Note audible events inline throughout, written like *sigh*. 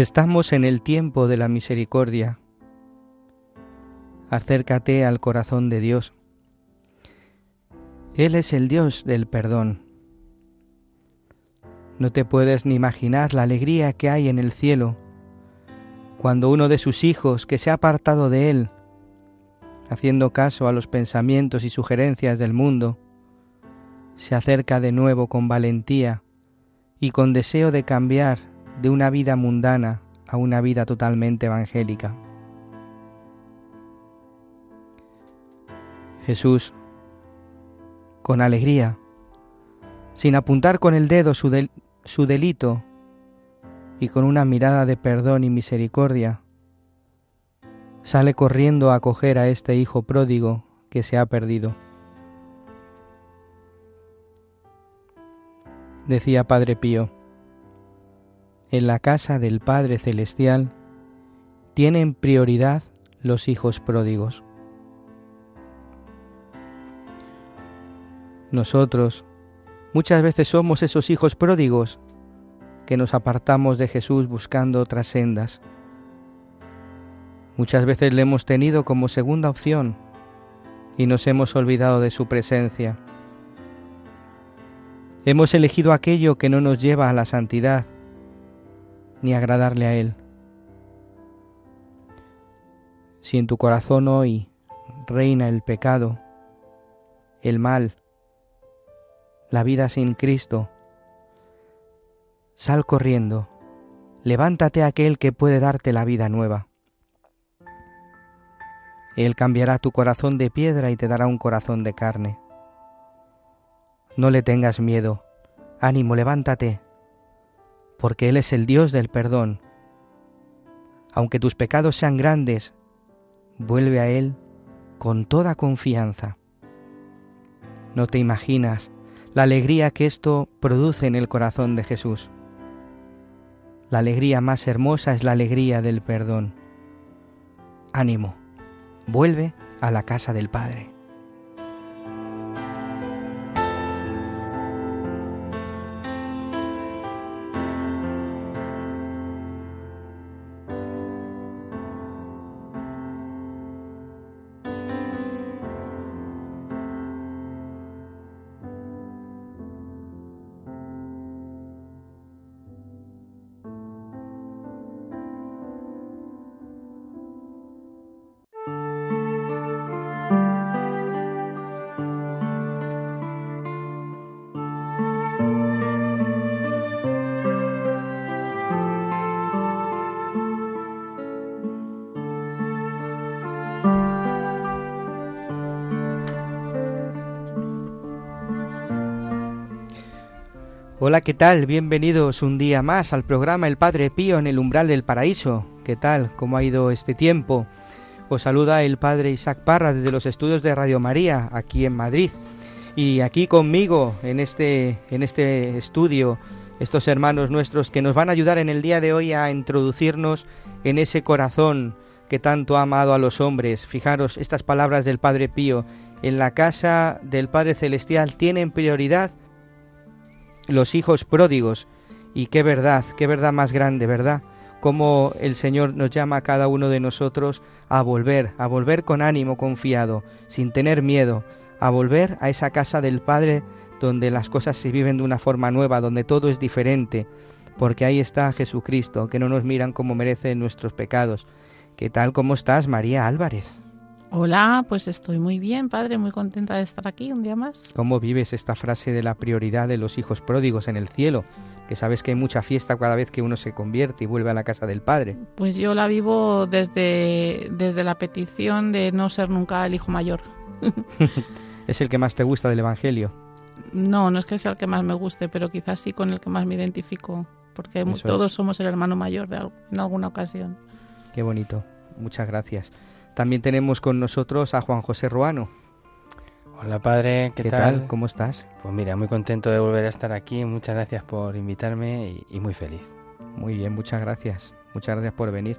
Estamos en el tiempo de la misericordia. Acércate al corazón de Dios. Él es el Dios del perdón. No te puedes ni imaginar la alegría que hay en el cielo cuando uno de sus hijos que se ha apartado de Él, haciendo caso a los pensamientos y sugerencias del mundo, se acerca de nuevo con valentía y con deseo de cambiar de una vida mundana a una vida totalmente evangélica. Jesús, con alegría, sin apuntar con el dedo su, su delito y con una mirada de perdón y misericordia, sale corriendo a acoger a este hijo pródigo que se ha perdido. Decía Padre Pío, en la casa del Padre Celestial tienen prioridad los hijos pródigos. Nosotros muchas veces somos esos hijos pródigos que nos apartamos de Jesús buscando otras sendas. Muchas veces le hemos tenido como segunda opción y nos hemos olvidado de su presencia. Hemos elegido aquello que no nos lleva a la santidad ni agradarle a Él. Si en tu corazón hoy reina el pecado, el mal, la vida sin Cristo, sal corriendo, levántate a aquel que puede darte la vida nueva. Él cambiará tu corazón de piedra y te dará un corazón de carne. No le tengas miedo, ánimo, levántate, porque Él es el Dios del perdón. Aunque tus pecados sean grandes, vuelve a Él con toda confianza. No te imaginas la alegría que esto produce en el corazón de Jesús. La alegría más hermosa es la alegría del perdón. Ánimo, vuelve a la casa del Padre. Hola, ¿qué tal? Bienvenidos un día más al programa El Padre Pío en el umbral del paraíso. ¿Qué tal? ¿Cómo ha ido este tiempo? Os saluda el Padre Isaac Parra desde los estudios de Radio María, aquí en Madrid. Y aquí conmigo, en este, en este estudio, estos hermanos nuestros que nos van a ayudar en el día de hoy a introducirnos en ese corazón que tanto ha amado a los hombres. Fijaros estas palabras del Padre Pío. En la casa del Padre Celestial tienen prioridad los hijos pródigos. Y qué verdad, qué verdad más grande, ¿verdad? Cómo el Señor nos llama a cada uno de nosotros a volver, a volver con ánimo confiado, sin tener miedo, a volver a esa casa del Padre donde las cosas se viven de una forma nueva, donde todo es diferente, porque ahí está Jesucristo, que no nos miran como merecen nuestros pecados. ¿Qué tal? ¿Cómo estás, María Álvarez? Hola, pues estoy muy bien, padre, muy contenta de estar aquí un día más. ¿Cómo vives esta frase de la prioridad de los hijos pródigos en el cielo? Que sabes que hay mucha fiesta cada vez que uno se convierte y vuelve a la casa del Padre. Pues yo la vivo desde, desde la petición de no ser nunca el hijo mayor. *laughs* ¿Es el que más te gusta del Evangelio? No, no es que sea el que más me guste, pero quizás sí con el que más me identifico, porque todos somos el hermano mayor de en alguna ocasión. Qué bonito, muchas gracias. También tenemos con nosotros a Juan José Ruano. Hola padre, ¿qué, ¿Qué tal? ¿Cómo estás? Pues mira, muy contento de volver a estar aquí, muchas gracias por invitarme y, muy feliz. Muy bien, muchas gracias, muchas gracias por venir.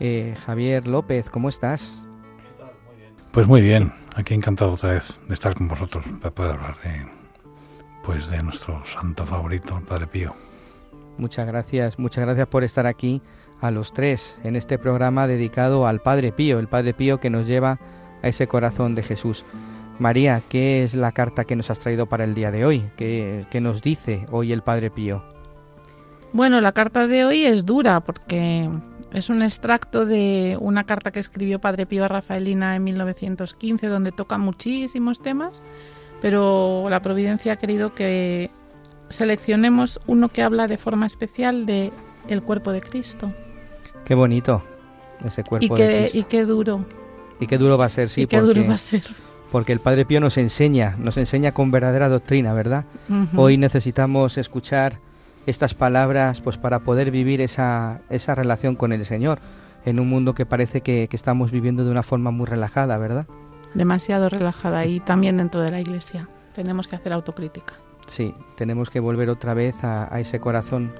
Eh, Javier López, ¿cómo estás? Pues muy bien, aquí encantado otra vez de estar con vosotros para poder hablar de, pues de nuestro santo favorito, el Padre Pío. Muchas gracias, muchas gracias por estar aquí a los tres en este programa dedicado al Padre Pío, el Padre Pío que nos lleva a ese corazón de Jesús. María, ¿qué es la carta que nos has traído para el día de hoy? ¿Qué, nos dice hoy el Padre Pío? Bueno, la carta de hoy es dura porque es un extracto de una carta que escribió Padre Pío a Rafaelina en 1915 donde toca muchísimos temas, pero la providencia ha querido que seleccionemos uno que habla de forma especial de el cuerpo de Cristo. Qué bonito ese cuerpo y qué, de Cristo. Y qué duro. Y qué duro va a ser, sí. Y qué duro va a ser. Porque el Padre Pío nos enseña, nos enseña con verdadera doctrina, ¿verdad? Hoy necesitamos escuchar estas palabras pues para poder vivir esa, esa relación con el Señor en un mundo que parece que, estamos viviendo de una forma muy relajada, ¿verdad? Demasiado relajada y también dentro de la Iglesia. Tenemos que hacer autocrítica. Sí, tenemos que volver otra vez a, a ese corazón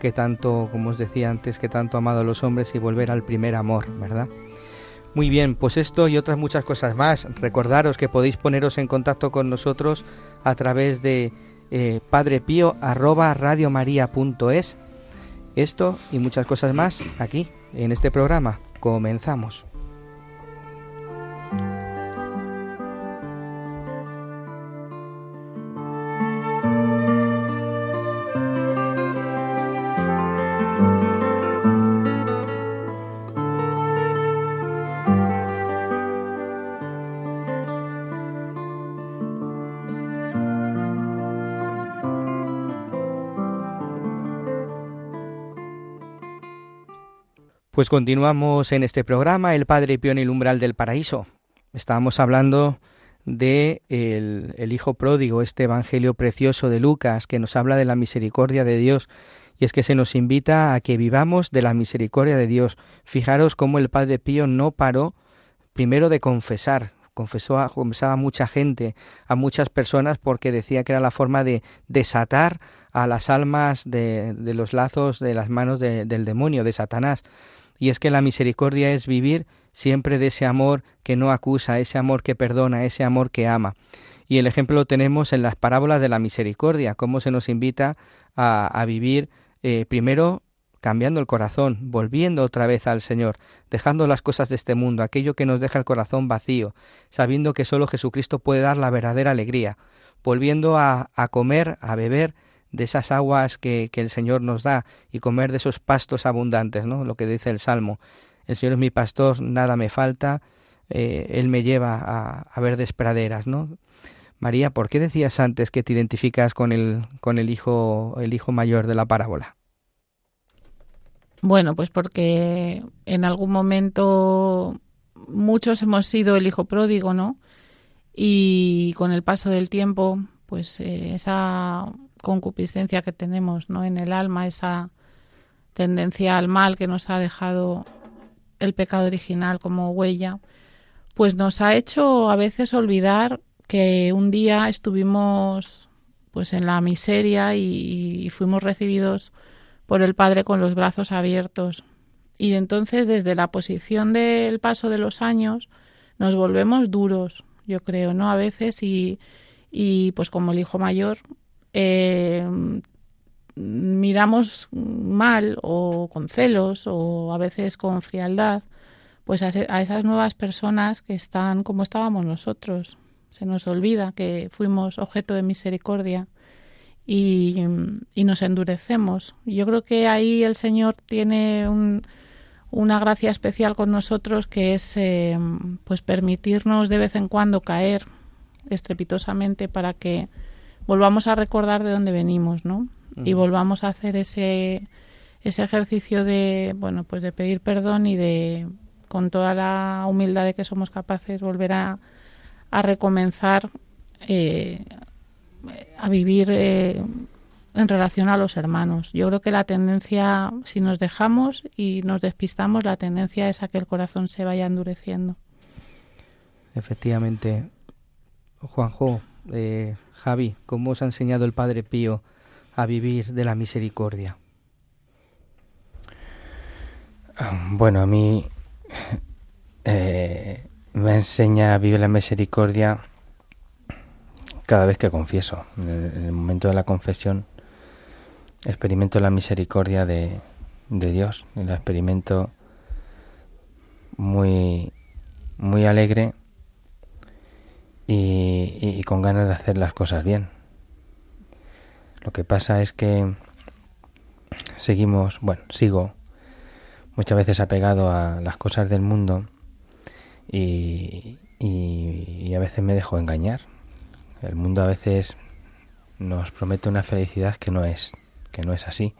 que tanto, como os decía antes, que tanto ha amado a los hombres y volver al primer amor, ¿verdad? Muy bien, pues esto y otras muchas cosas más. Recordaros que podéis poneros en contacto con nosotros a través de eh. Esto y muchas cosas más aquí en este programa. Comenzamos. Pues continuamos en este programa, El Padre Pío en el umbral del paraíso. Estábamos hablando de el, Hijo Pródigo, este Evangelio precioso de Lucas, que nos habla de la misericordia de Dios. Y es que se nos invita a que vivamos de la misericordia de Dios. Fijaros cómo el Padre Pío no paró primero de confesar, confesó a, confesaba a mucha gente, a muchas personas, porque decía que era la forma de desatar a las almas de, los lazos de las manos del demonio, de Satanás y es que la misericordia es vivir siempre de ese amor que no acusa, ese amor que perdona, ese amor que ama. Y el ejemplo lo tenemos en las parábolas de la misericordia, cómo se nos invita a, vivir eh, primero cambiando el corazón, volviendo otra vez al Señor, dejando las cosas de este mundo, aquello que nos deja el corazón vacío, sabiendo que solo Jesucristo puede dar la verdadera alegría, volviendo a, a comer, a beber de esas aguas que, el Señor nos da y comer de esos pastos abundantes, ¿no? Lo que dice el Salmo. El Señor es mi pastor, nada me falta, eh, Él me lleva a, a verdes praderas, ¿no? María, ¿por qué decías antes que te identificas con el, con el hijo, el hijo mayor de la parábola? Bueno, pues porque en algún momento muchos hemos sido el hijo pródigo, ¿no? Y con el paso del tiempo, pues eh, esa concupiscencia que tenemos ¿no? en el alma, esa tendencia al mal que nos ha dejado el pecado original como huella, pues nos ha hecho a veces olvidar que un día estuvimos pues en la miseria y, fuimos recibidos por el Padre con los brazos abiertos. Y entonces desde la posición del paso de los años nos volvemos duros, yo creo, ¿no? A veces y, y pues como el hijo mayor eh, miramos mal o con celos o a veces con frialdad pues a, esas nuevas personas que están como estábamos nosotros. Se nos olvida que fuimos objeto de misericordia y, nos endurecemos. Yo creo que ahí el Señor tiene una gracia especial con nosotros que es eh, pues permitirnos de vez en cuando caer estrepitosamente para que volvamos a recordar de dónde venimos, ¿no? Y volvamos a hacer ese ese ejercicio de bueno pues de pedir perdón y de con toda la humildad de que somos capaces volver a, a recomenzar eh, a vivir eh, en relación a los hermanos. Yo creo que la tendencia, si nos dejamos y nos despistamos, la tendencia es a que el corazón se vaya endureciendo. Efectivamente. Juanjo, eh, Javi, ¿cómo os ha enseñado el Padre Pío a vivir de la misericordia? Bueno, a mí eh, me enseña a vivir la misericordia cada vez que confieso. En el, momento de la confesión experimento la misericordia de, de Dios la experimento muy, muy alegre y, con ganas de hacer las cosas bien. Lo que pasa es que seguimos, bueno, sigo muchas veces apegado a las cosas del mundo y, y, a veces me dejo engañar. El mundo a veces nos promete una felicidad que no es, que no es así.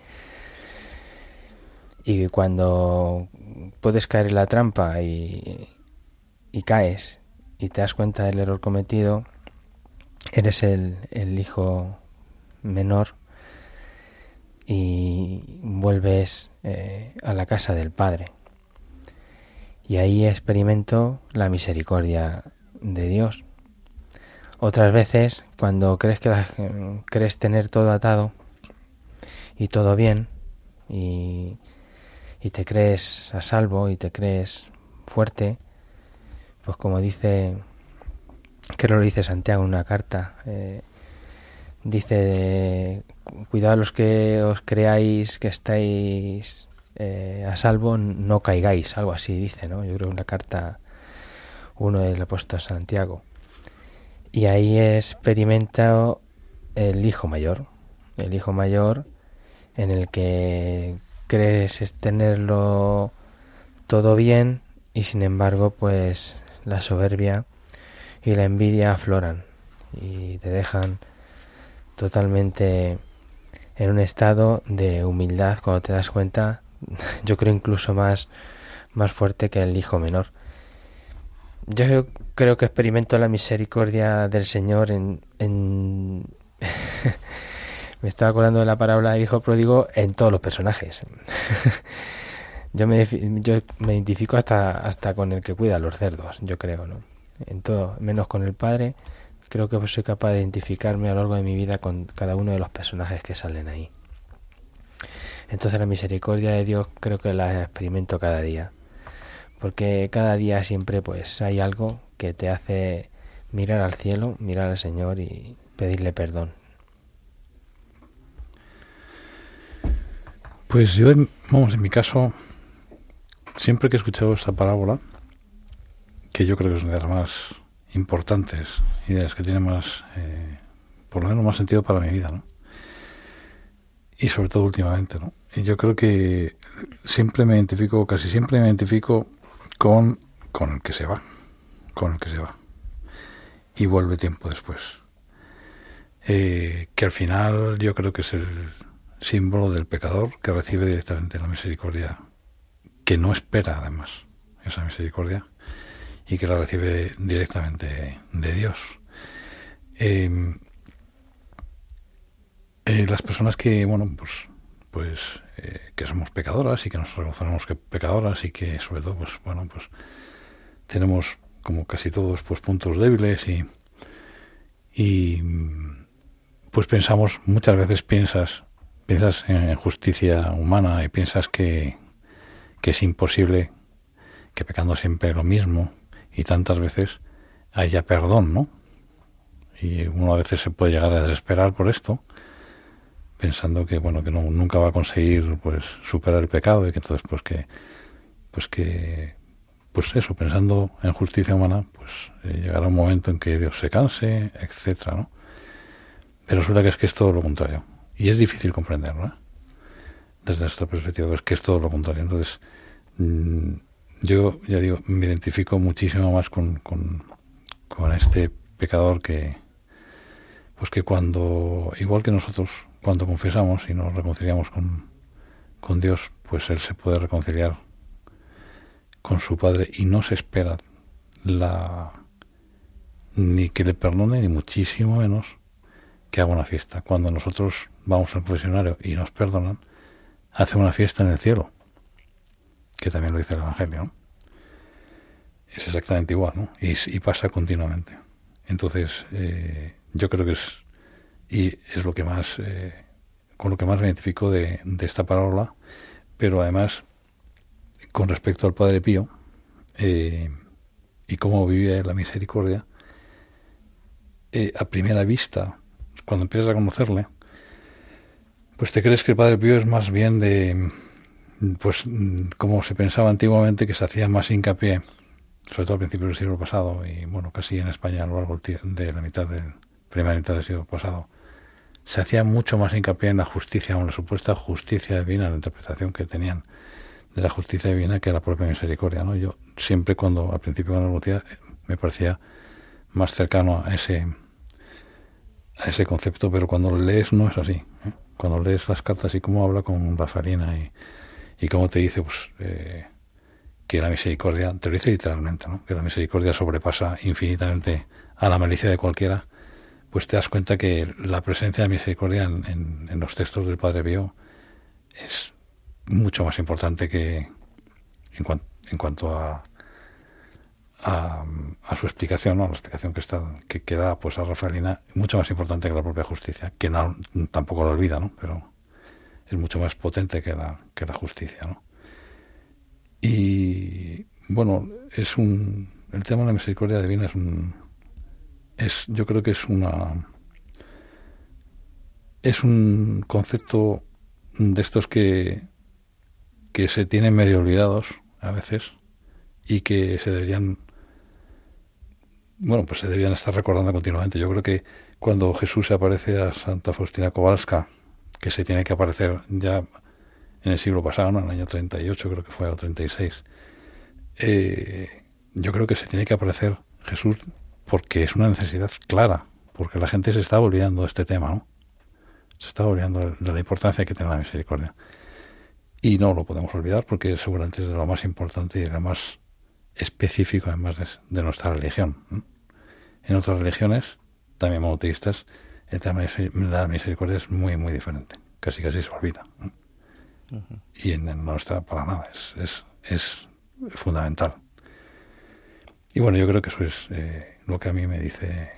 Y cuando puedes caer en la trampa y, y caes y te das cuenta del error cometido, eres el, el hijo menor y vuelves eh, a la casa del Padre. Y ahí experimento la misericordia de Dios. Otras veces, cuando crees que crees tener todo atado y todo bien, y, y, te crees a salvo y te crees fuerte, pues como dice, que lo dice Santiago en una carta, eh, dice, cuidado los que os creáis que estáis eh, a salvo, no caigáis, algo así dice, ¿no? Yo creo que una carta uno del apóstol Santiago. Y ahí experimenta el hijo mayor, el hijo mayor en el que crees tenerlo todo bien y sin embargo pues la soberbia y la envidia afloran y te dejan totalmente en un estado de humildad cuando te das cuenta, *laughs* yo creo incluso más, más fuerte que el hijo menor. Yo creo que experimento la misericordia del Señor en... en *laughs* me estaba acordando de la parábola del hijo pródigo en todos los personajes. *laughs* yo, me, yo me identifico hasta, hasta con el que cuida a los cerdos, yo creo, ¿no? En todo, menos con el padre creo que soy capaz de identificarme a lo largo de mi vida con cada uno de los personajes que salen ahí. Entonces la misericordia de Dios creo que la experimento cada día. Porque cada día siempre pues hay algo que te hace mirar al cielo, mirar al Señor y pedirle perdón. Pues yo, vamos, en mi caso, siempre que he escuchado esta parábola, que yo creo que es una de las más importantes y de las que tienen más, eh, por lo menos más sentido para mi vida, ¿no? Y sobre todo últimamente, ¿no? Y yo creo que siempre me identifico, casi siempre me identifico con, con el que se va, con el que se va. Y vuelve tiempo después. Eh, que al final yo creo que es el símbolo del pecador que recibe directamente la misericordia, que no espera además esa misericordia y que la recibe directamente de Dios. Em, eh, las personas que, bueno, pues, pues eh, que somos pecadoras y que nos reconocemos que pecadoras y que sobre todo, pues, bueno, pues tenemos como casi todos, pues puntos débiles y, y pues pensamos, muchas veces piensas, piensas en justicia humana y piensas que, que es imposible que pecando siempre lo mismo, y tantas veces haya perdón, ¿no? Y uno a veces se puede llegar a desesperar por esto, pensando que bueno que no, nunca va a conseguir pues superar el pecado y que entonces pues que pues que pues eso pensando en justicia humana pues eh, llegará un momento en que Dios se canse etcétera ¿no? Pero resulta que es que es todo lo contrario. Y es difícil comprenderlo, ¿eh? Desde esta perspectiva, es que es todo lo contrario. Entonces, mm, yo ya digo, me identifico muchísimo más con, con, con, este pecador que, pues que cuando, igual que nosotros, cuando confesamos y nos reconciliamos con, con Dios, pues Él se puede reconciliar con su Padre y no se espera la ni que le perdone, ni muchísimo menos que haga una fiesta. Cuando nosotros vamos al confesionario y nos perdonan, hace una fiesta en el cielo, que también lo dice el Evangelio. Es exactamente igual, ¿no? Y, pasa continuamente. Entonces, eh, yo creo que es, y es lo que más, eh, con lo que más me identifico de, esta parábola, pero además, con respecto al Padre Pío, eh, y cómo vive la misericordia, a primera vista, cuando empiezas a conocerle, pues te crees que el Padre Pío es más bien de, pues como se pensaba antiguamente, que se hacía más hincapié, sobre todo al principio del siglo pasado, y bueno, casi en España a lo largo de la mitad del, primera mitad del siglo pasado, se hacía mucho más hincapié en la justicia, en la supuesta justicia divina, la interpretación que tenían de la justicia divina que la propia misericordia. ¿no? Yo siempre cuando, al principio cuando lo me parecía más cercano a ese, a ese concepto, pero cuando lo lees no es así. ¿eh? Cuando lees las cartas y cómo habla con Rafaelina y, y cómo te dice pues eh, que la misericordia, te lo dice literalmente, ¿no? que la misericordia sobrepasa infinitamente a la malicia de cualquiera, pues te das cuenta que la presencia de misericordia en, en, los textos del Padre Pío es mucho más importante que en, en cuanto a, a, a, su explicación, ¿no? la explicación que está que, que, da pues a Rafaelina, mucho más importante que la propia justicia, que tampoco lo olvida, ¿no? pero es mucho más potente que la, que la justicia. ¿no? Y bueno, es un el tema de la misericordia divina es un es yo creo que es una es un concepto de estos que que se tienen medio olvidados a veces y que se deberían bueno, pues se deberían estar recordando continuamente. Yo creo que cuando Jesús se aparece a Santa Faustina Kowalska, que se tiene que aparecer ya en el siglo pasado, en el año 38 creo que fue, o 36, eh, yo creo que se tiene que aparecer Jesús porque es una necesidad clara, porque la gente se está olvidando de este tema, ¿no? Se está olvidando de la importancia que tiene la misericordia. Y no lo podemos olvidar porque seguramente es de lo más importante y de lo más específico además de, nuestra religión. En otras religiones, también monoteístas, el tema de la misericordia es muy, muy diferente. Casi, casi se olvida. Y en, nuestra, para nada, es, es, es, fundamental. Y bueno, yo creo que eso es eh, lo que a mí me dice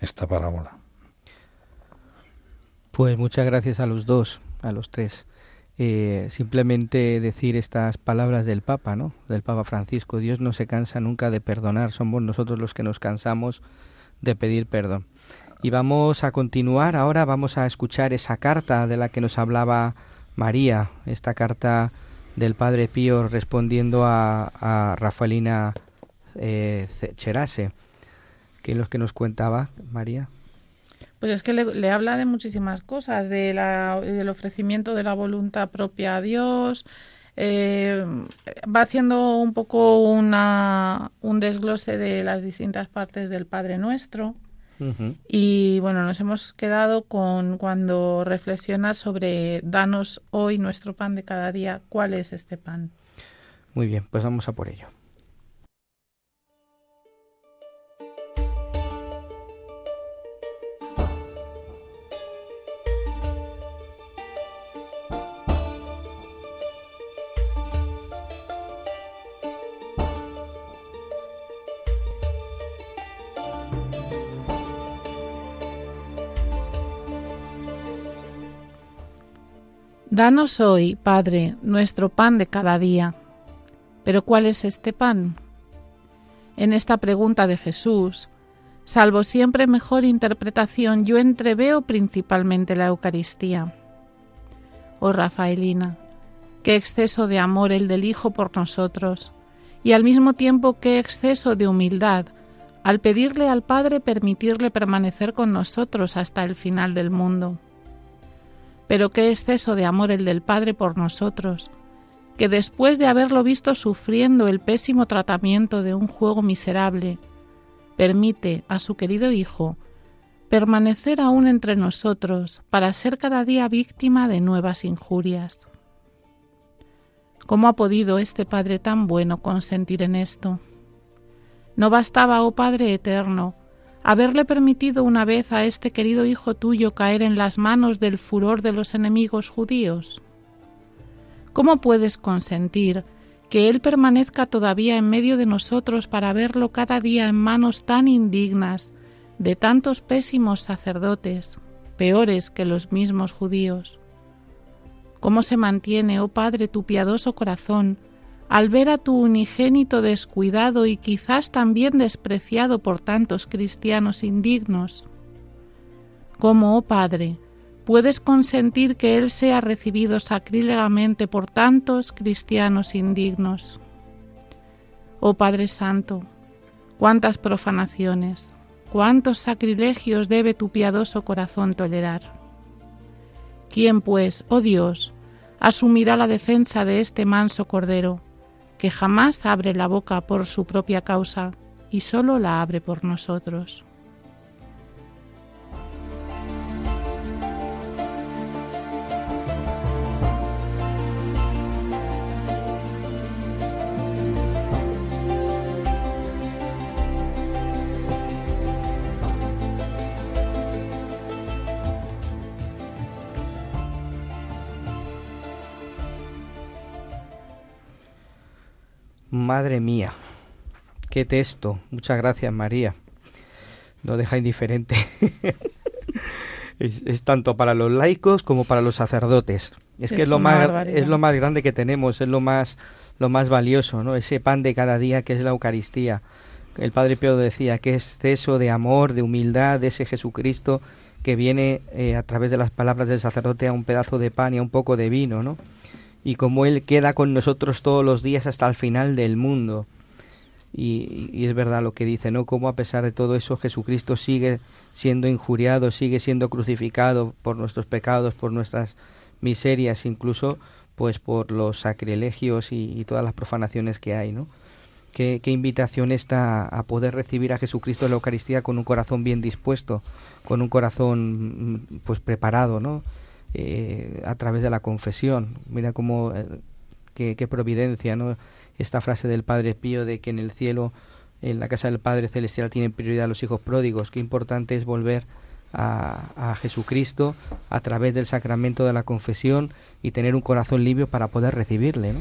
esta parábola. Pues muchas gracias a los dos, a los tres. Eh, simplemente decir estas palabras del Papa, ¿no? Del Papa Francisco. Dios no se cansa nunca de perdonar, somos nosotros los que nos cansamos de pedir perdón. Y vamos a continuar ahora, vamos a escuchar esa carta de la que nos hablaba María, esta carta del Padre Pío respondiendo a, Rafaelina eh, Cherase. ¿Qué es lo que nos contaba María? Pues es que le, habla de muchísimas cosas, de la, del ofrecimiento de la voluntad propia a Dios, eh, va haciendo un poco una, un desglose de las distintas partes del Padre Nuestro. Y bueno, nos hemos quedado con cuando reflexiona sobre danos hoy nuestro pan de cada día, ¿cuál es este pan? Muy bien, pues vamos a por ello. Danos hoy, Padre, nuestro pan de cada día. Pero ¿cuál es este pan? En esta pregunta de Jesús, salvo siempre mejor interpretación, yo entreveo principalmente la Eucaristía. Oh Rafaelina, qué exceso de amor el del Hijo por nosotros, y al mismo tiempo qué exceso de humildad al pedirle al Padre permitirle permanecer con nosotros hasta el final del mundo. Pero qué exceso de amor el del Padre por nosotros, que después de haberlo visto sufriendo el pésimo tratamiento de un juego miserable, permite a su querido Hijo permanecer aún entre nosotros para ser cada día víctima de nuevas injurias. ¿Cómo ha podido este Padre tan bueno consentir en esto? No bastaba, oh Padre eterno, haberle permitido una vez a este querido Hijo tuyo caer en las manos del furor de los enemigos judíos. ¿Cómo puedes consentir que Él permanezca todavía en medio de nosotros para verlo cada día en manos tan indignas de tantos pésimos sacerdotes, peores que los mismos judíos? ¿Cómo se mantiene, oh Padre, tu piadoso corazón al ver a tu unigénito descuidado y quizás también despreciado por tantos cristianos indignos? ¿Cómo, oh Padre, puedes consentir que Él sea recibido sacrílegamente por tantos cristianos indignos? Oh Padre Santo, cuántas profanaciones, cuántos sacrilegios debe tu piadoso corazón tolerar. ¿Quién, pues, oh Dios, asumirá la defensa de este manso Cordero, que jamás abre la boca por su propia causa y sólo la abre por nosotros. Madre mía, qué texto. Muchas gracias, María. No deja indiferente. *laughs* es, tanto para los laicos como para los sacerdotes. Es, que es lo más es lo más grande que tenemos, es lo más lo más valioso, ¿no? Ese pan de cada día que es la Eucaristía. El Padre Pío decía que es exceso de amor, de humildad, de ese Jesucristo que viene eh, a través de las palabras del sacerdote a un pedazo de pan y a un poco de vino, ¿no? Y como Él queda con nosotros todos los días hasta el final del mundo. Y, es verdad lo que dice, ¿no? Como a pesar de todo eso Jesucristo sigue siendo injuriado, sigue siendo crucificado por nuestros pecados, por nuestras miserias, incluso pues por los sacrilegios y, todas las profanaciones que hay, ¿no? Qué, qué, invitación está a poder recibir a Jesucristo en la Eucaristía con un corazón bien dispuesto, con un corazón pues preparado, ¿no? Eh, a través de la confesión. Mira cómo, eh, qué, providencia, ¿no? Esta frase del Padre Pío de que en el cielo, en la casa del Padre Celestial, tienen prioridad los hijos pródigos. Qué importante es volver a, Jesucristo a través del sacramento de la confesión y tener un corazón limpio para poder recibirle, ¿no?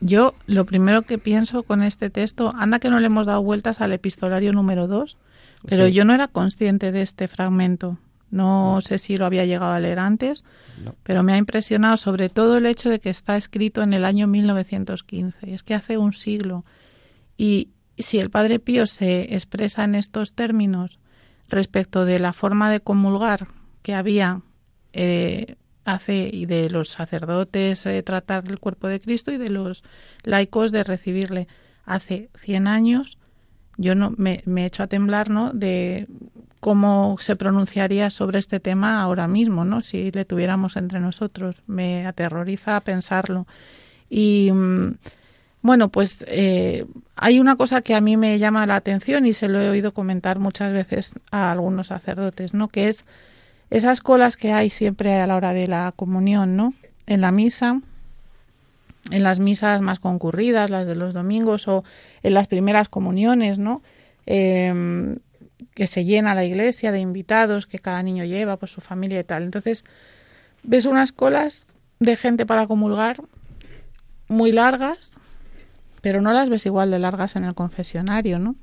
Yo lo primero que pienso con este texto, anda que no le hemos dado vueltas al epistolario número 2, pero yo no era consciente de este fragmento. No, sé si lo había llegado a leer antes, pero me ha impresionado sobre todo el hecho de que está escrito en el año 1915. Es que hace un siglo. Y si el Padre Pío se expresa en estos términos respecto de la forma de comulgar que había eh, hace y de los sacerdotes eh, tratar el cuerpo de Cristo y de los laicos de recibirle hace 100 años, yo no me, me he hecho a temblar, ¿no? De cómo se pronunciaría sobre este tema ahora mismo, ¿no? Si le tuviéramos entre nosotros. Me aterroriza pensarlo. Y mm, bueno, pues eh, hay una cosa que a mí me llama la atención y se lo he oído comentar muchas veces a algunos sacerdotes, ¿no? Que es esas colas que hay siempre a la hora de la comunión, ¿no? En la misa, en las misas más concurridas, las de los domingos o en las primeras comuniones, ¿no? Eh, que se llena la iglesia de invitados que cada niño lleva por su familia y tal. Entonces, ves unas colas de gente para comulgar muy largas, pero no las ves igual de largas en el confesionario, ¿no?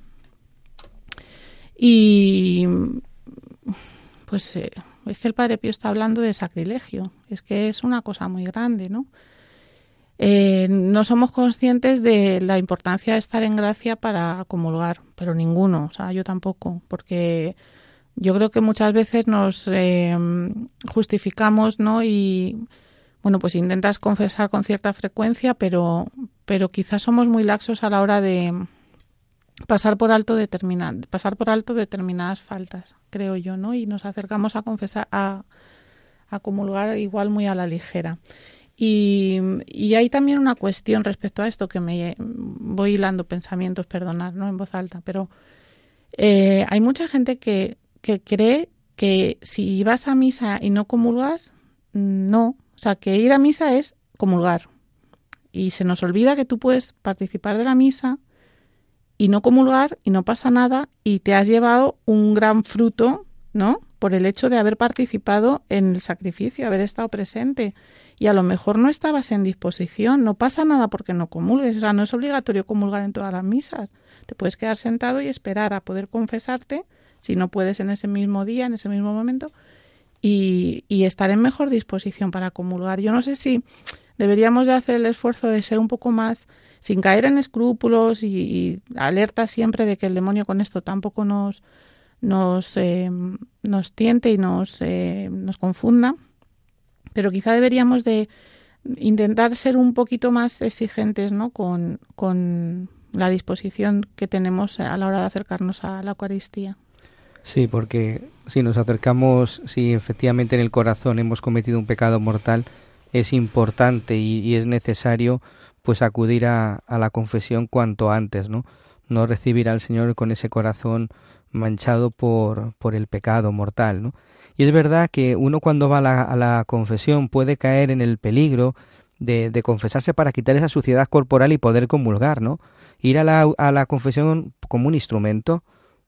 Y pues eh, es que el Padre Pío está hablando de sacrilegio, es que es una cosa muy grande, ¿no? Eh, no somos conscientes de la importancia de estar en gracia para comulgar, pero ninguno, o sea, yo tampoco, porque yo creo que muchas veces nos eh, justificamos, ¿no? Y bueno, pues intentas confesar con cierta frecuencia, pero, pero quizás somos muy laxos a la hora de, pasar por alto pasar por alto determinadas faltas, creo yo, ¿no? Y nos acercamos a confesar, a, a comulgar igual muy a la ligera. Y, hay también una cuestión respecto a esto que me voy hilando pensamientos, perdonar, ¿no? En voz alta, pero eh, hay mucha gente que, que cree que si vas a misa y no comulgas, no. O sea, que ir a misa es comulgar. Y se nos olvida que tú puedes participar de la misa y no comulgar y no pasa nada y te has llevado un gran fruto, ¿no? Por el hecho de haber participado en el sacrificio, haber estado presente. Y a lo mejor no estabas en disposición, no pasa nada porque no comulgues, o sea, no es obligatorio comulgar en todas las misas. Te puedes quedar sentado y esperar a poder confesarte, si no puedes en ese mismo día, en ese mismo momento, y, y estar en mejor disposición para comulgar. Yo no sé si deberíamos de hacer el esfuerzo de ser un poco más sin caer en escrúpulos y, alerta siempre de que el demonio con esto tampoco nos nos, eh, nos tiente y nos, eh, nos confunda, pero quizá deberíamos de intentar ser un poquito más exigentes ¿no? con, con la disposición que tenemos a la hora de acercarnos a la Eucaristía. Sí, porque si nos acercamos, si efectivamente en el corazón hemos cometido un pecado mortal, es importante y, es necesario pues acudir a, a, la confesión cuanto antes, ¿no? No recibir al Señor con ese corazón manchado por, por el pecado mortal, ¿no? Y es verdad que uno cuando va a la, a la confesión puede caer en el peligro de, de, confesarse para quitar esa suciedad corporal y poder comulgar, ¿no? Ir a la, a la confesión como un instrumento,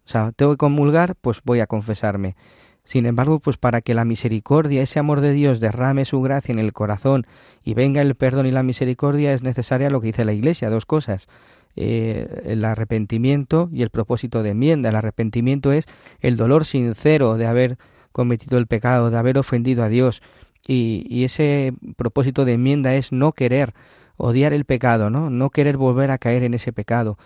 o sea, tengo que comulgar, pues voy a confesarme. Sin embargo, pues para que la misericordia, ese amor de Dios derrame su gracia en el corazón y venga el perdón y la misericordia, es necesaria lo que dice la Iglesia, dos cosas. Eh, el arrepentimiento y el propósito de enmienda. El arrepentimiento es el dolor sincero de haber cometido el pecado, de haber ofendido a Dios. Y, y ese propósito de enmienda es no querer odiar el pecado, ¿no? No querer volver a caer en ese pecado.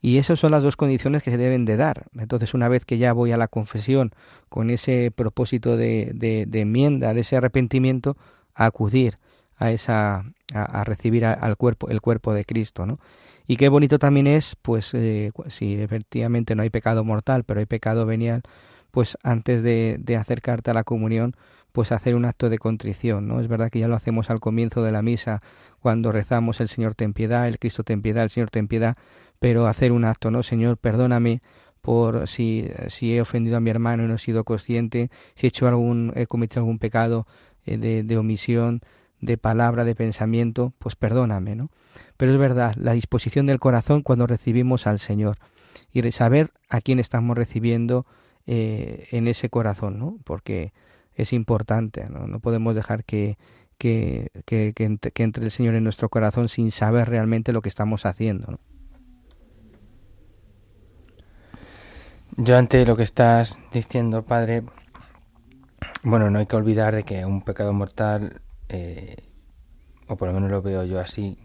Y esas son las dos condiciones que se deben de dar. Entonces, una vez que ya voy a la confesión con ese propósito de, de, de enmienda, de ese arrepentimiento, a acudir a esa a, recibir al cuerpo el cuerpo de Cristo, ¿no? Y qué bonito también es, pues, eh, si efectivamente no hay pecado mortal, pero hay pecado venial, pues antes de, de acercarte a la comunión, pues hacer un acto de contrición, ¿no? Es verdad que ya lo hacemos al comienzo de la misa, cuando rezamos el Señor ten piedad, el Cristo ten piedad, el Señor ten piedad, pero hacer un acto, ¿no? Señor, perdóname por si, si he ofendido a mi hermano y no he sido consciente, si he hecho algún, he cometido algún pecado eh, de, de, omisión, de palabra, de pensamiento, pues perdóname, ¿no? Pero es verdad, la disposición del corazón cuando recibimos al Señor y saber a quién estamos recibiendo eh, en ese corazón, ¿no? Porque es importante, ¿no? Podemos dejar que, que, que, entre el Señor en nuestro corazón sin saber realmente lo que estamos haciendo. Yo ante lo que estás diciendo, padre, bueno, no hay que olvidar de que un pecado mortal, eh, o por lo menos lo veo yo así,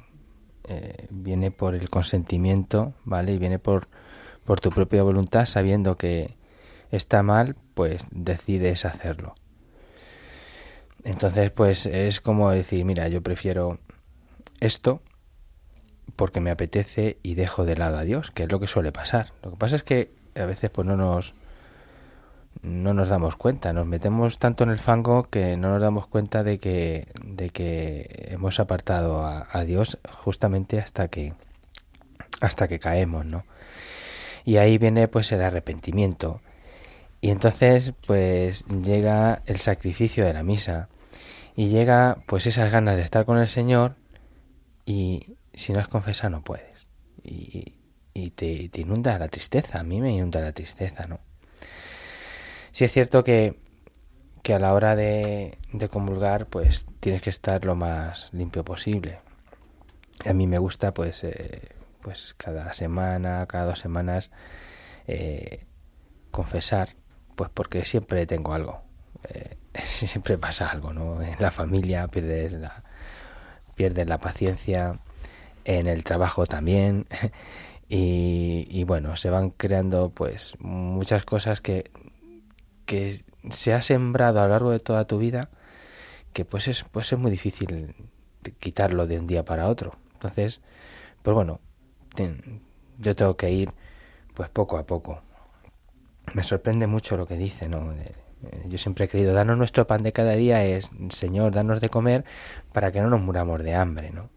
eh, viene por el consentimiento, ¿vale? Y viene por, por tu propia voluntad, sabiendo que está mal, pues decides hacerlo. Entonces, pues es como decir, mira, yo prefiero esto porque me apetece y dejo de lado a Dios, que es lo que suele pasar. Lo que pasa es que a veces pues no nos no nos damos cuenta, nos metemos tanto en el fango que no nos damos cuenta de que, de que hemos apartado a, a Dios justamente hasta que hasta que caemos, ¿no? Y ahí viene pues el arrepentimiento. Y entonces pues llega el sacrificio de la misa y llega pues esas ganas de estar con el Señor y si no has confesado no puedes. Y, y te, inunda la tristeza. A mí me inunda la tristeza, ¿no? Sí es cierto que, que a la hora de, de comulgar, pues tienes que estar lo más limpio posible. A mí me gusta, pues, eh, pues cada semana, cada dos semanas, eh, confesar, pues porque siempre tengo algo. Eh, *laughs* siempre pasa algo, ¿no? En la familia pierdes la, pierdes la paciencia, en el trabajo también. *laughs* Y, y, bueno, se van creando pues muchas cosas que, que se ha sembrado a lo largo de toda tu vida que pues es, pues es muy difícil quitarlo de un día para otro. Entonces, pues bueno, yo tengo que ir pues poco a poco. Me sorprende mucho lo que dice, ¿no? yo siempre he creído, danos nuestro pan de cada día es, Señor, danos de comer para que no nos muramos de hambre, ¿no?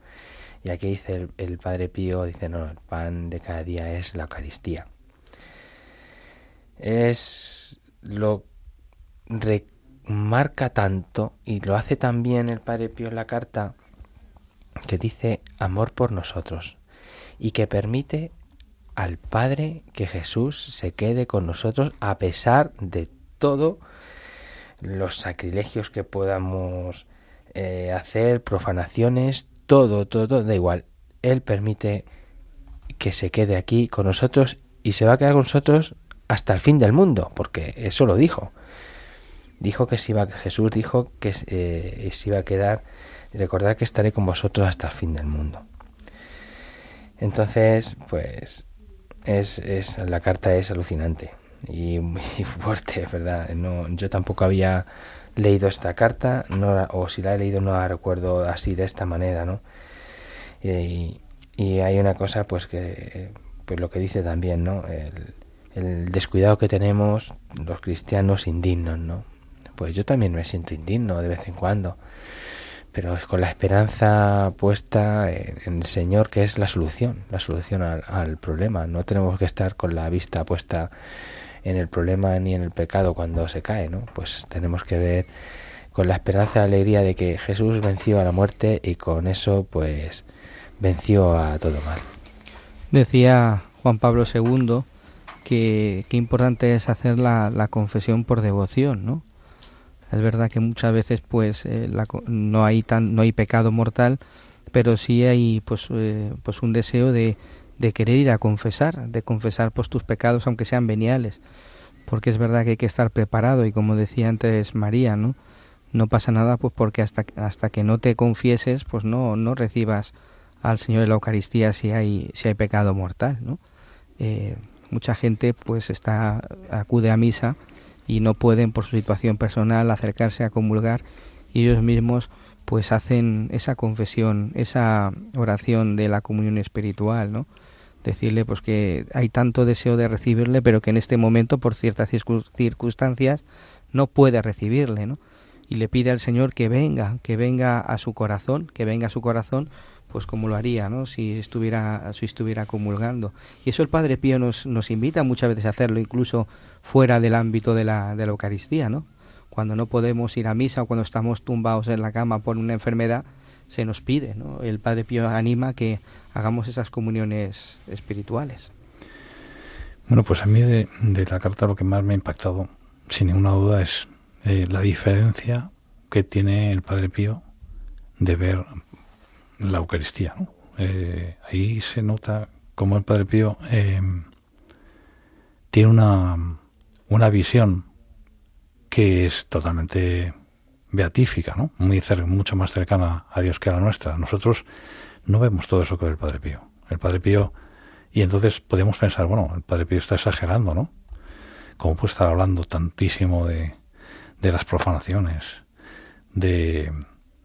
Y aquí dice el, Padre Pío, dice, no, el pan de cada día es la Eucaristía. Es lo remarca tanto y lo hace también el Padre Pío en la carta que dice amor por nosotros y que permite al Padre que Jesús se quede con nosotros a pesar de todo los sacrilegios que podamos eh, hacer, profanaciones, todo, todo, da igual. Él permite que se quede aquí con nosotros y se va a quedar con nosotros hasta el fin del mundo, porque eso lo dijo. Dijo que se iba, Jesús dijo que eh, se iba a quedar, recordar que estaré con vosotros hasta el fin del mundo. Entonces, pues, es, es la carta es alucinante y muy *laughs* fuerte, ¿verdad? No, yo tampoco había leído esta carta, no, o si la he leído no la recuerdo así de esta manera, ¿no? Y, y hay una cosa, pues que, pues lo que dice también, ¿no? El, el descuidado que tenemos los cristianos indignos, ¿no? Pues yo también me siento indigno de vez en cuando, pero es con la esperanza puesta en, el Señor que es la solución, la solución al, al problema. No tenemos que estar con la vista puesta en el problema ni en el pecado cuando se cae, ¿no? Pues tenemos que ver con la esperanza y alegría de que Jesús venció a la muerte y con eso pues venció a todo mal. Decía Juan Pablo II que, qué importante es hacer la, la, confesión por devoción, ¿no? Es verdad que muchas veces pues eh, no hay tan no hay pecado mortal, pero sí hay pues eh, pues un deseo de, de querer ir a confesar, de confesar pues tus pecados aunque sean veniales, porque es verdad que hay que estar preparado y como decía antes María, ¿no? No pasa nada pues porque hasta hasta que no te confieses, pues no no recibas al Señor en la Eucaristía si hay si hay pecado mortal, ¿no? Eh, mucha gente pues está acude a misa y no pueden por su situación personal acercarse a comulgar y ellos mismos pues hacen esa confesión, esa oración de la comunión espiritual, ¿no? decirle pues que hay tanto deseo de recibirle, pero que en este momento por ciertas circunstancias no puede recibirle, ¿no? Y le pide al Señor que venga, que venga a su corazón, que venga a su corazón, pues como lo haría, ¿no? Si estuviera, si estuviera comulgando. Y eso el Padre Pío nos, nos invita muchas veces a hacerlo, incluso fuera del ámbito de la, de la Eucaristía, ¿no? Cuando no podemos ir a misa o cuando estamos tumbados en la cama por una enfermedad, se nos pide, ¿no? El Padre Pío anima que hagamos esas comuniones espirituales. Bueno, pues a mí de, la carta lo que más me ha impactado, sin ninguna duda, es eh, la diferencia que tiene el Padre Pío de ver la Eucaristía. Eh, ahí se nota como el Padre Pío eh, tiene una, una visión que es totalmente beatífica, ¿no? Muy mucho más cercana a Dios que a la nuestra. Nosotros no vemos todo eso que ve el Padre Pío. El Padre Pío, y entonces podemos pensar, bueno, el Padre Pío está exagerando, ¿no? ¿Cómo puede estar hablando tantísimo de, de las profanaciones, de,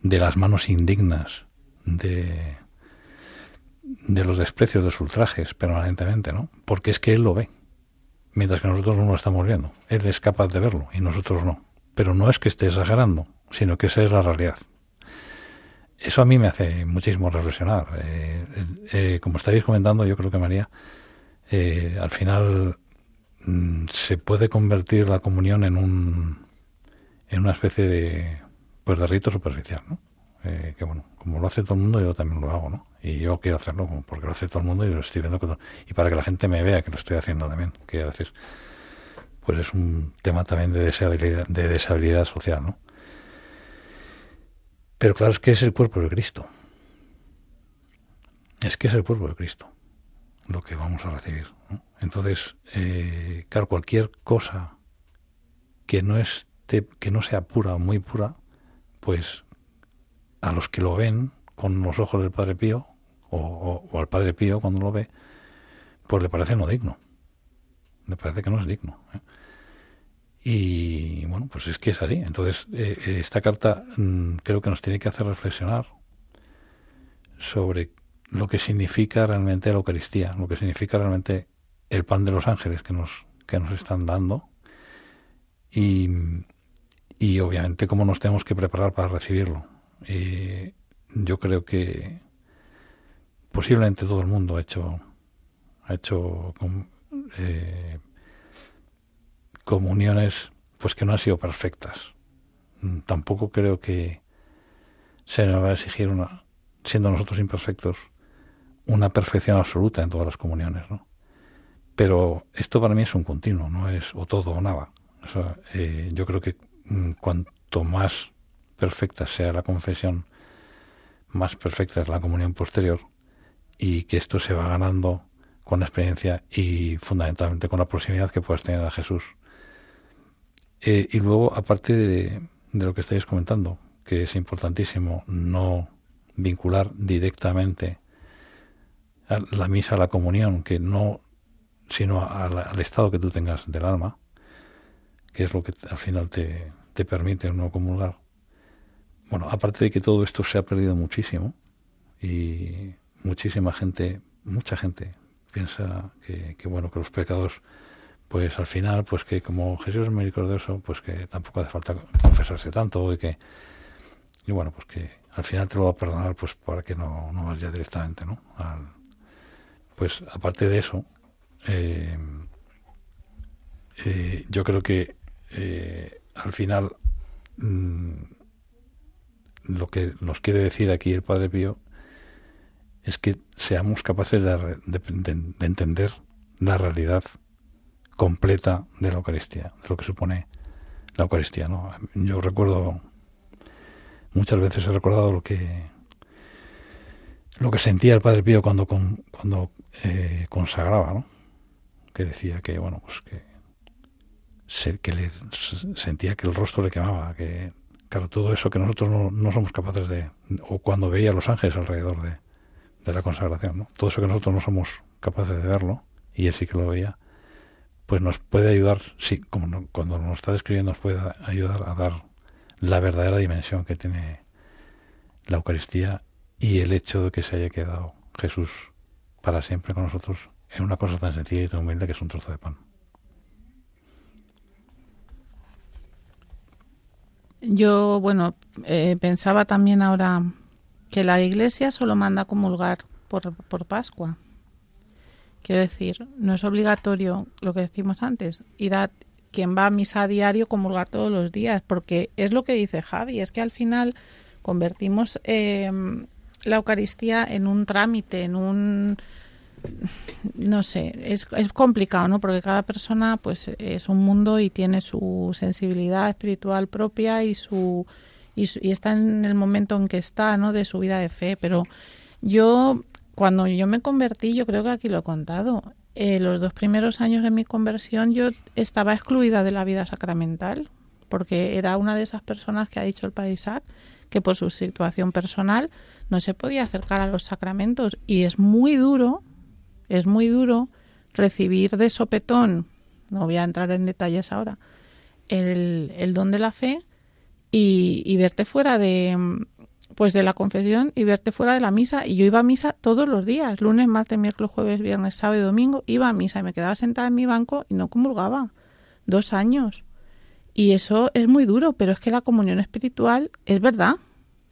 de las manos indignas, de, de los desprecios, de sus ultrajes permanentemente, ¿no? Porque es que él lo ve, mientras que nosotros no lo estamos viendo. Él es capaz de verlo y nosotros no. Pero no es que esté exagerando, sino que esa es la realidad. Eso a mí me hace muchísimo reflexionar. Eh, eh, como estáis comentando, yo creo que María, eh, al final mm, se puede convertir la comunión en un en una especie de pues de rito superficial, ¿no? que bueno, como lo hace todo el mundo, yo también lo hago, ¿no? Y yo quiero hacerlo porque lo hace todo el mundo y lo estoy viendo y para que la gente me vea que lo estoy haciendo también, quiero decir, pues es un tema también de deshabilidad, de deshabilidad social, ¿no? Pero claro, es que es el cuerpo de Cristo. Es que es el cuerpo de Cristo lo que vamos a recibir. Entonces, eh, claro, cualquier cosa que no esté, que no sea pura o muy pura, pues a los que lo ven con los ojos del Padre Pío o, al Padre Pío cuando lo ve, pues le parece no digno. Le parece que no es digno. ¿eh? Y bueno, pues es que es así. Entonces, eh, eh, esta carta mm, creo que nos tiene que hacer reflexionar sobre lo que significa realmente la Eucaristía, lo que significa realmente el pan de los ángeles que nos, que nos están dando y, y obviamente cómo nos tenemos que preparar para recibirlo. Y yo creo que posiblemente todo el mundo ha hecho ha hecho eh, comuniones pues que no han sido perfectas. Mm, tampoco creo que se nos va a exigir una, siendo nosotros imperfectos, una perfección absoluta en todas las comuniones, ¿no? Pero esto para mí es un continuo, no es o todo o nada. Eh, yo creo que mm, cuanto más perfecta sea la confesión, más perfecta es la comunión posterior y que esto se va ganando con la experiencia y fundamentalmente con la proximidad que puedes tener a Jesús. Eh, y luego, aparte de, de lo que estáis comentando, que es importantísimo no vincular directamente a la misa a la comunión, que no, sino al estado que tú tengas del alma, que es lo que al final te, te permite no comulgar. Bueno, aparte de que todo esto se ha perdido muchísimo y muchísima gente, mucha gente piensa que, bueno, que los pecados pues al final, pues que como Jesús es misericordioso, pues que tampoco hace falta confesarse tanto y que, y bueno, pues que al final te lo va a perdonar pues para que no, no vayas directamente, ¿no? pues aparte de eso, eh, eh, yo creo que eh, al final mm, lo que nos quiere decir aquí el Padre Pío es que seamos capaces de, de entender la realidad completa de la Eucaristía, de lo que supone la Eucaristía. ¿no? Yo recuerdo, muchas veces he recordado lo que lo que sentía el Padre Pío cuando cuando eh, consagraba, ¿no? que decía que bueno pues que que le sentía que el rostro le quemaba, que claro todo eso que nosotros no, somos capaces de o cuando veía a los ángeles alrededor de, de la consagración, ¿no? todo eso que nosotros no somos capaces de verlo y él sí que lo veía pues nos puede ayudar, sí, como cuando nos está describiendo, nos puede ayudar a dar la verdadera dimensión que tiene la Eucaristía y el hecho de que se haya quedado Jesús para siempre con nosotros en una cosa tan sencilla y tan humilde que es un trozo de pan. Yo, bueno, eh, pensaba también ahora que la Iglesia solo manda comulgar por, por Pascua. Quiero decir, no es obligatorio lo que decimos antes, ir a quien va a misa a diario comulgar todos los días, porque es lo que dice Javi, es que al final convertimos em, la Eucaristía en un trámite, en un no sé, es, es complicado, ¿no? Porque cada persona pues es un mundo y tiene su sensibilidad espiritual propia y su y, y está en el momento en que está, ¿no? De su vida de fe, pero yo cuando yo me convertí, yo creo que aquí lo he contado, eh, los dos primeros años de mi conversión yo estaba excluida de la vida sacramental, porque era una de esas personas que ha dicho el Padre Isaac que por su situación personal no se podía acercar a los sacramentos y es muy duro, es muy duro recibir de sopetón, no voy a entrar en detalles ahora, el, el don de la fe y, y verte fuera de, pues de la confesión y verte fuera de la misa. Y yo iba a misa todos los días, lunes, martes, miércoles, jueves, viernes, sábado y domingo, iba a misa y me quedaba sentada en mi banco y no comulgaba. Dos años. Y eso es muy duro, pero es que la comunión espiritual es verdad.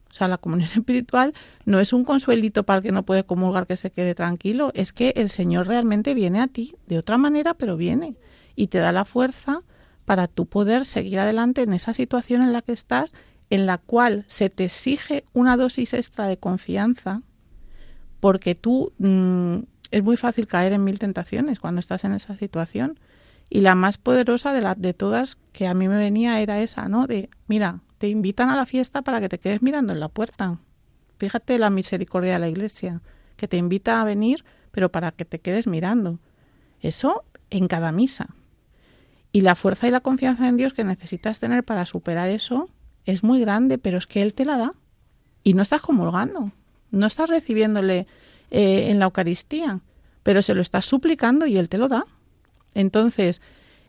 O sea, la comunión *laughs* espiritual no es un consuelito para el que no puede comulgar que se quede tranquilo, es que el Señor realmente viene a ti de otra manera, pero viene y te da la fuerza para tú poder seguir adelante en esa situación en la que estás en la cual se te exige una dosis extra de confianza, porque tú mm, es muy fácil caer en mil tentaciones cuando estás en esa situación. Y la más poderosa de, las de todas que a mí me venía era esa, ¿no? De, mira, te invitan a la fiesta para que te quedes mirando en la puerta. Fíjate la misericordia de la iglesia, que te invita a venir, pero para que te quedes mirando. Eso en cada misa. Y la fuerza y la confianza en Dios que necesitas tener para superar eso es muy grande, pero es que Él te la da y no estás comulgando, no estás recibiéndole eh, en la Eucaristía, pero se lo estás suplicando y Él te lo da. Entonces,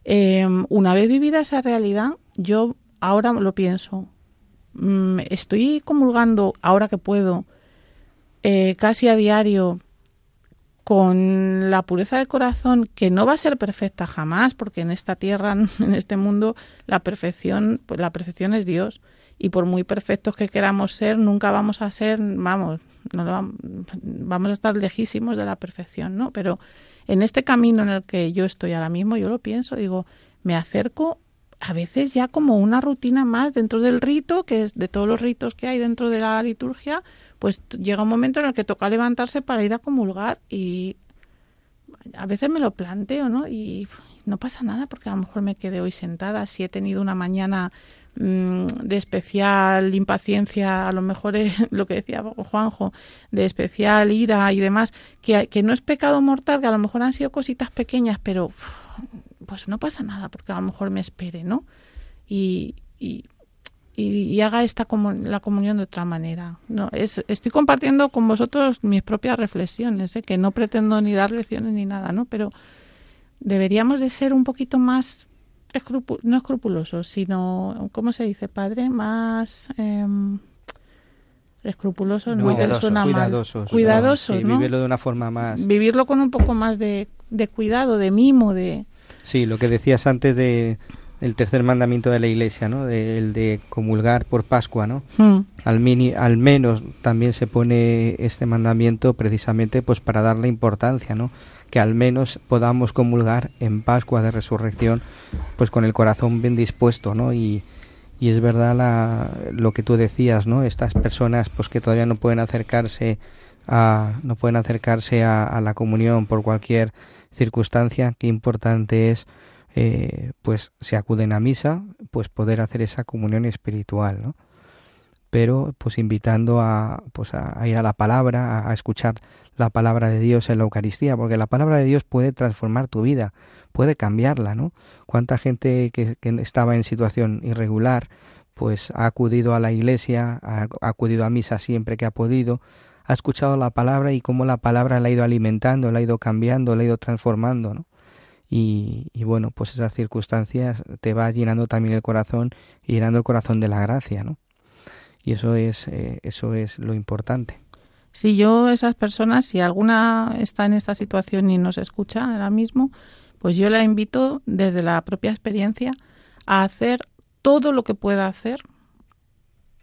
em, una vez vivida esa realidad, yo ahora lo pienso, mm, estoy comulgando ahora que puedo, eh, casi a diario, con la pureza de corazón, que no va a ser perfecta jamás, porque en esta tierra, *laughs* en este mundo, la perfección, pues la perfección es Dios. Y por muy perfectos que queramos ser, nunca vamos a ser, vamos, no vamos a estar lejísimos de la perfección, ¿no? Pero en este camino en el que yo estoy ahora mismo, yo lo pienso, digo, me acerco a veces ya como una rutina más dentro del rito, que es de todos los ritos que hay dentro de la liturgia, pues llega un momento en el que toca levantarse para ir a comulgar y a veces me lo planteo, ¿no? Y no pasa nada porque a lo mejor me quedé hoy sentada, si he tenido una mañana mm, de especial impaciencia, a lo mejor es *laughs* lo que decía Juanjo, de especial ira y demás, que, que no es pecado mortal, que a lo mejor han sido cositas pequeñas, pero pues no pasa nada porque a lo mejor me espere, ¿no? Y, y, y, haga esta la comunión de otra manera. No, es, estoy compartiendo con vosotros mis propias reflexiones, ¿eh? que no pretendo ni dar lecciones ni nada, ¿no? Pero deberíamos de ser un poquito más no escrupulosos, sino, ¿cómo se dice, padre? Más eh, escrupulosos, no, cuidadosos, cuidadosos, ¿no? Vivirlo de una forma más... Vivirlo con un poco más de, de cuidado, de mimo, de... Sí, lo que decías antes de el tercer mandamiento de la Iglesia, ¿no? De, el de comulgar por Pascua, ¿no? Hmm. Al, mini, al menos también se pone este mandamiento precisamente pues para darle importancia, ¿no? Que al menos podamos comulgar en Pascua de Resurrección, pues con el corazón bien dispuesto, ¿no? Y, y es verdad la, lo que tú decías, ¿no? Estas personas, pues que todavía no pueden acercarse a, no pueden acercarse a, a la comunión por cualquier circunstancia, qué importante es eh, pues se acuden a misa, pues poder hacer esa comunión espiritual, ¿no? Pero pues invitando a, pues a, ir a la palabra, a, escuchar la palabra de Dios en la Eucaristía, porque la palabra de Dios puede transformar tu vida, puede cambiarla, ¿no? Cuánta gente que, estaba en situación irregular, pues ha acudido a la iglesia, ha, ha acudido a misa siempre que ha podido, ha escuchado la palabra y cómo la palabra la ha ido alimentando, la ha ido cambiando, la ha ido transformando, ¿no? Y, bueno, pues esas circunstancias te va llenando también el corazón y llenando el corazón de la gracia, ¿no? Y eso es, eh, eso es lo importante. Si yo, esas personas, si alguna está en esta situación y nos escucha ahora mismo, pues yo la invito desde la propia experiencia a hacer todo lo que pueda hacer,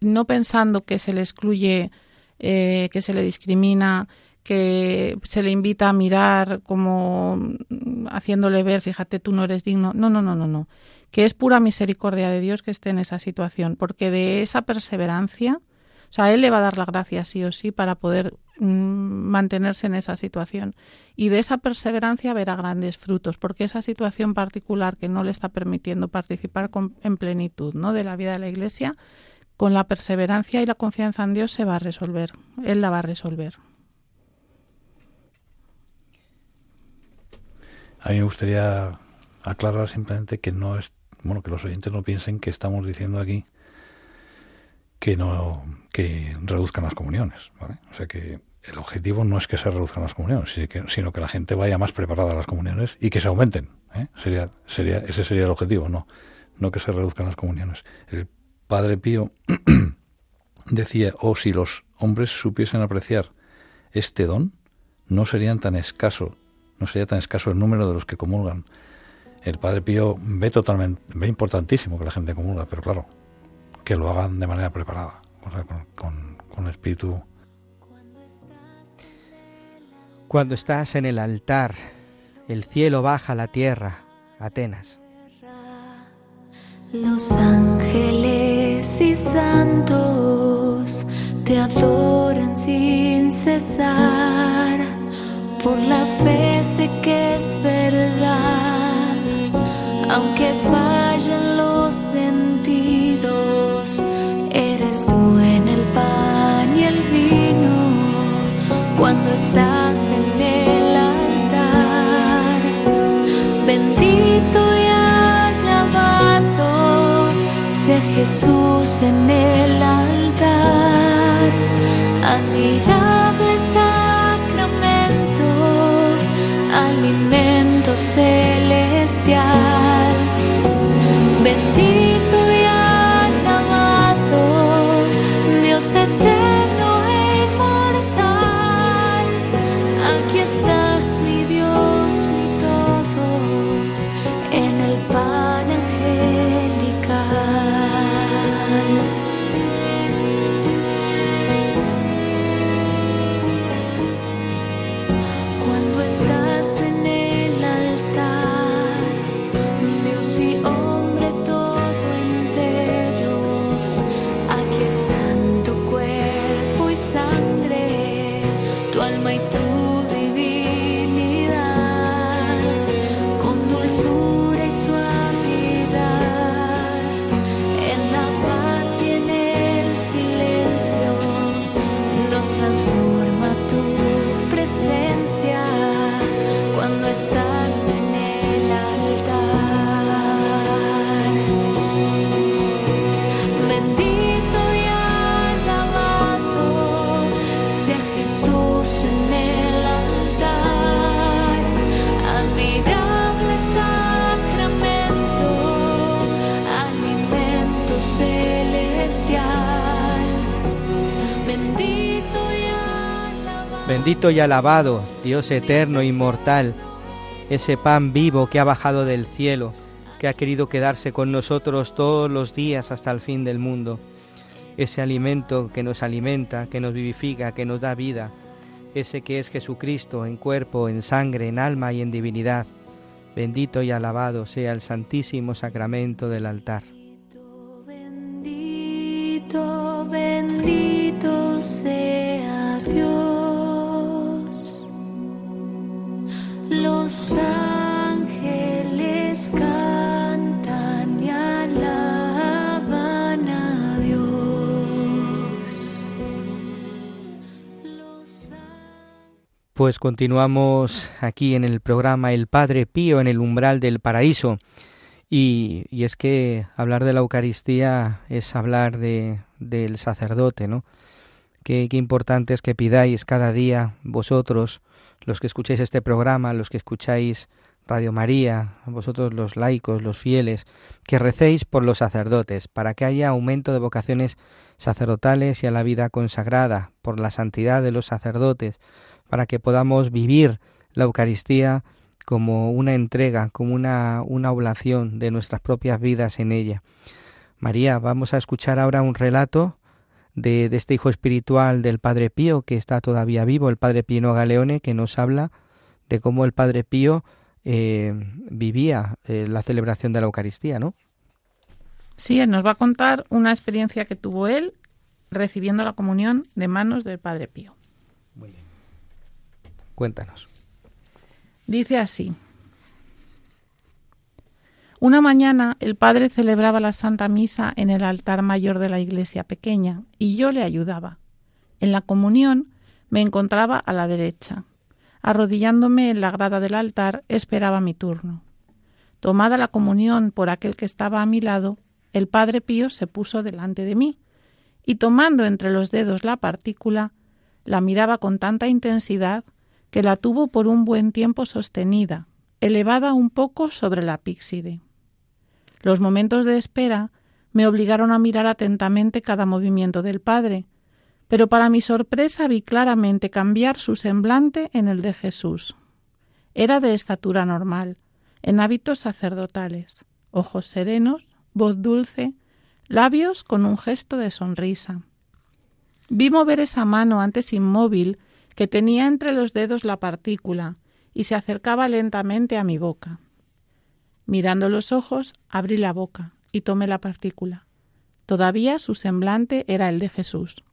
no pensando que se le excluye, eh, que se le discrimina, que se le invita a mirar como haciéndole ver, fíjate, tú no eres digno. No, no, no, no, no. Que es pura misericordia de Dios que esté en esa situación, porque de esa perseverancia, o sea, Él le va a dar la gracia sí o sí para poder mm, mantenerse en esa situación. Y de esa perseverancia verá grandes frutos, porque esa situación particular que no le está permitiendo participar en plenitud ¿no? de la vida de la Iglesia, con la perseverancia y la confianza en Dios se va a resolver. Él la va a resolver. A mí me gustaría aclarar simplemente que no es, bueno, que los oyentes no piensen que estamos diciendo aquí que no que reduzcan las comuniones, ¿vale? O sea que el objetivo no es que se reduzcan las comuniones, sino que la gente vaya más preparada a las comuniones y que se aumenten. ¿eh? Sería, sería, ese sería el objetivo, no, no que se reduzcan las comuniones. El Padre Pío *clears throat* decía, oh, si los hombres supiesen apreciar este don, no serían tan escasos no sería tan escaso el número de los que comulgan. El Padre Pío ve totalmente, ve importantísimo que la gente comulga, pero claro, que lo hagan de manera preparada, con, con, el espíritu. Cuando estás en el altar, el cielo baja a la tierra, Atenas. Los ángeles y santos te adoran sin cesar por la fe sé que es verdad, aunque fallen los sentidos, eres tú en el pan y el vino cuando estás en el altar. Bendito y alabado sea Jesús en el altar. Admirable celestial. Bendito Bendito y alabado, Dios eterno inmortal, ese pan vivo que ha bajado del cielo, que ha querido quedarse con nosotros todos los días hasta el fin del mundo, ese alimento que nos alimenta, que nos vivifica, que nos da vida, ese que es Jesucristo en cuerpo, en sangre, en alma y en divinidad. Bendito y alabado sea el santísimo sacramento del altar. Bendito, bendito sea Dios. Pues continuamos aquí en el programa El Padre Pío en el umbral del paraíso. Y, y es que hablar de la Eucaristía es hablar de, del sacerdote, ¿no? Qué, qué importante es que pidáis cada día vosotros, los que escucháis este programa, los que escucháis Radio María, vosotros los laicos, los fieles, que recéis por los sacerdotes, para que haya aumento de vocaciones sacerdotales y a la vida consagrada, por la santidad de los sacerdotes, para que podamos vivir la Eucaristía como una entrega, como una, una oblación de nuestras propias vidas en ella. María, vamos a escuchar ahora un relato de, de este hijo espiritual del Padre Pío, que está todavía vivo, el Padre Pino Galeone, que nos habla de cómo el Padre Pío eh, vivía eh, la celebración de la Eucaristía, ¿no? Sí, él nos va a contar una experiencia que tuvo él recibiendo la comunión de manos del Padre Pío. Cuéntanos. Dice así. Una mañana el padre celebraba la Santa Misa en el altar mayor de la iglesia pequeña y yo le ayudaba. En la comunión me encontraba a la derecha. Arrodillándome en la grada del altar esperaba mi turno. Tomada la comunión por aquel que estaba a mi lado, el padre Pío se puso delante de mí y tomando entre los dedos la partícula, la miraba con tanta intensidad que la tuvo por un buen tiempo sostenida, elevada un poco sobre la píxide. Los momentos de espera me obligaron a mirar atentamente cada movimiento del padre, pero para mi sorpresa vi claramente cambiar su semblante en el de Jesús. Era de estatura normal, en hábitos sacerdotales, ojos serenos, voz dulce, labios con un gesto de sonrisa. Vi mover esa mano antes inmóvil que tenía entre los dedos la partícula y se acercaba lentamente a mi boca. Mirando los ojos, abrí la boca y tomé la partícula. Todavía su semblante era el de Jesús.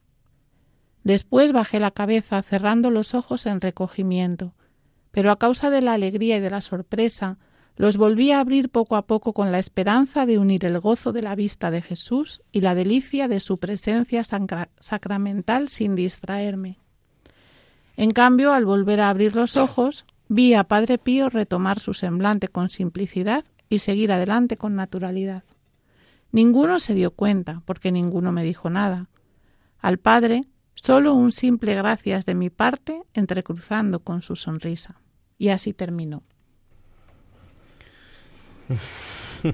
Después bajé la cabeza cerrando los ojos en recogimiento, pero a causa de la alegría y de la sorpresa, los volví a abrir poco a poco con la esperanza de unir el gozo de la vista de Jesús y la delicia de su presencia sacra sacramental sin distraerme. En cambio, al volver a abrir los ojos, vi a Padre Pío retomar su semblante con simplicidad y seguir adelante con naturalidad. Ninguno se dio cuenta, porque ninguno me dijo nada. Al Padre, solo un simple gracias de mi parte, entrecruzando con su sonrisa. Y así terminó. *laughs*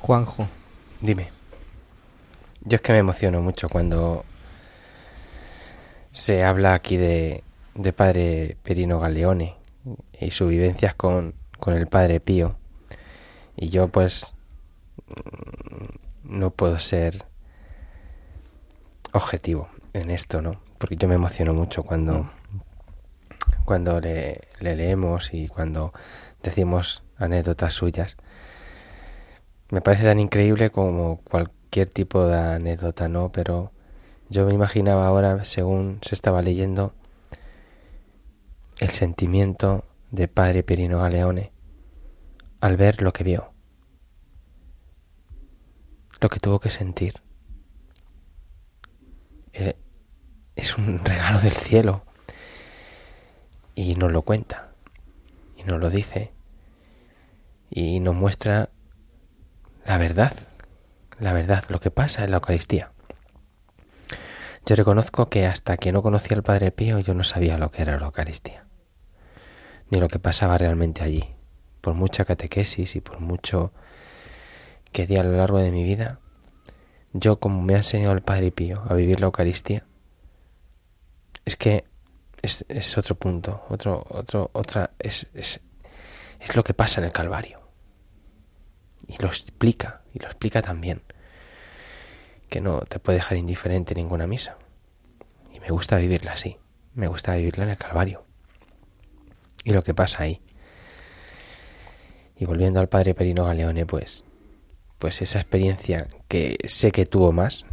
Juanjo. Dime. Yo es que me emociono mucho cuando se habla aquí de, de padre Perino Galeone y sus vivencias con, con el padre Pío. Y yo pues no puedo ser objetivo en esto, ¿no? Porque yo me emociono mucho cuando, cuando le, le leemos y cuando decimos anécdotas suyas. Me parece tan increíble como cualquier tipo de anécdota, ¿no? Pero Yo me imaginaba ahora, según se estaba leyendo, el sentimiento de padre Perino Galeone al ver lo que vio, lo que tuvo que sentir. Eh, Es un *laughs* regalo del cielo y nos lo cuenta y nos lo dice y nos muestra la verdad, la verdad, lo que pasa en la Eucaristía. Yo reconozco que hasta que no conocía al Padre Pío yo no sabía lo que era la Eucaristía, ni lo que pasaba realmente allí. Por mucha catequesis y por mucho que di a lo largo de mi vida, yo como me ha enseñado el Padre Pío a vivir la Eucaristía, es que es, es otro punto, otro, otro, otra, es, es, es lo que pasa en el Calvario. Y lo explica, y lo explica también que no te puede dejar indiferente ninguna misa. Y me gusta vivirla así, me gusta vivirla en el Calvario. Y lo que pasa ahí. Y volviendo al padre Perino Galeone, pues, pues esa experiencia que sé que tuvo más,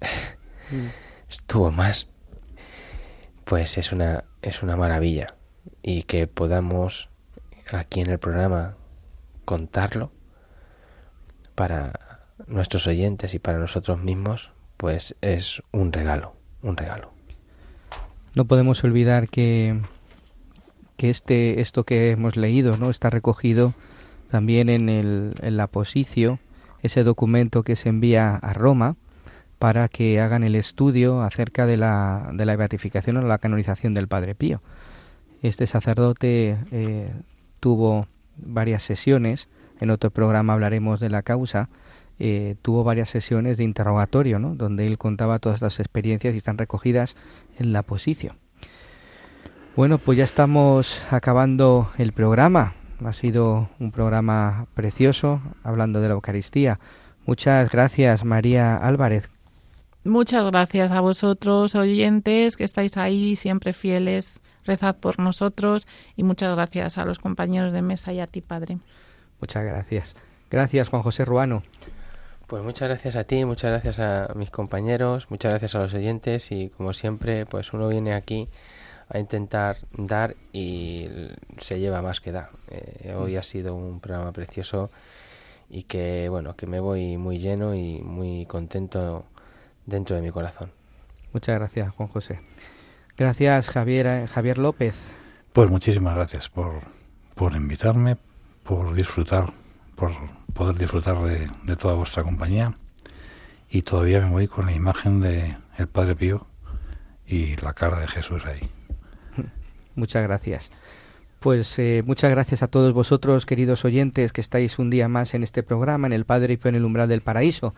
*laughs* tuvo más, pues es una, es una maravilla. Y que podamos aquí en el programa contarlo para nuestros oyentes y para nosotros mismos, pues es un regalo, un regalo. No podemos olvidar que, que este, esto que hemos leído ¿no? está recogido también en, el, en la posicio, ese documento que se envía a Roma para que hagan el estudio acerca de la, de la beatificación o la canonización del Padre Pío. Este sacerdote eh, tuvo varias sesiones, en otro programa hablaremos de la causa, eh, tuvo varias sesiones de interrogatorio, ¿no? donde él contaba todas las experiencias y están recogidas en la posición. Bueno, pues ya estamos acabando el programa. Ha sido un programa precioso hablando de la Eucaristía. Muchas gracias, María Álvarez. Muchas gracias a vosotros, oyentes, que estáis ahí siempre fieles. Rezad por nosotros y muchas gracias a los compañeros de mesa y a ti, Padre. Muchas gracias. Gracias, Juan José Ruano. Pues muchas gracias a ti, muchas gracias a mis compañeros, muchas gracias a los oyentes y como siempre, pues uno viene aquí a intentar dar y se lleva más que da. Eh, hoy ha sido un programa precioso y que bueno, que me voy muy lleno y muy contento dentro de mi corazón. Muchas gracias, Juan José. Gracias, Javier, eh, Javier López. Pues muchísimas gracias por, por invitarme, por disfrutar, por poder disfrutar de, de toda vuestra compañía. Y todavía me voy con la imagen de el Padre Pío y la cara de Jesús ahí. Muchas gracias. Pues eh, muchas gracias a todos vosotros, queridos oyentes, que estáis un día más en este programa, en el Padre Pío en el umbral del paraíso.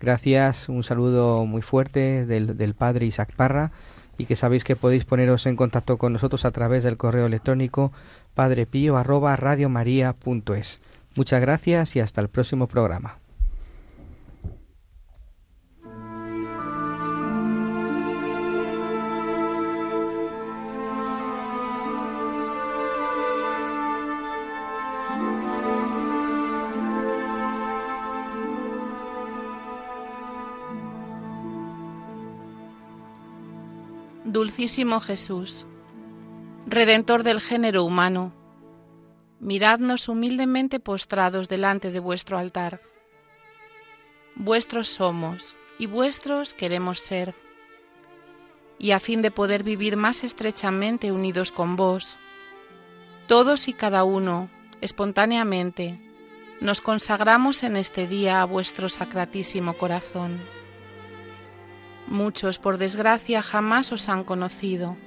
Gracias, un saludo muy fuerte del, del Padre Isaac Parra y que sabéis que podéis poneros en contacto con nosotros a través del correo electrónico padrepío arroba. Muchas gracias y hasta el próximo programa. Dulcísimo Jesús, Redentor del género humano, miradnos humildemente postrados delante de vuestro altar. Vuestros somos y vuestros queremos ser, y a fin de poder vivir más estrechamente unidos con vos, todos y cada uno, espontáneamente, nos consagramos en este día a vuestro sacratísimo corazón. Muchos, por desgracia, jamás os han conocido.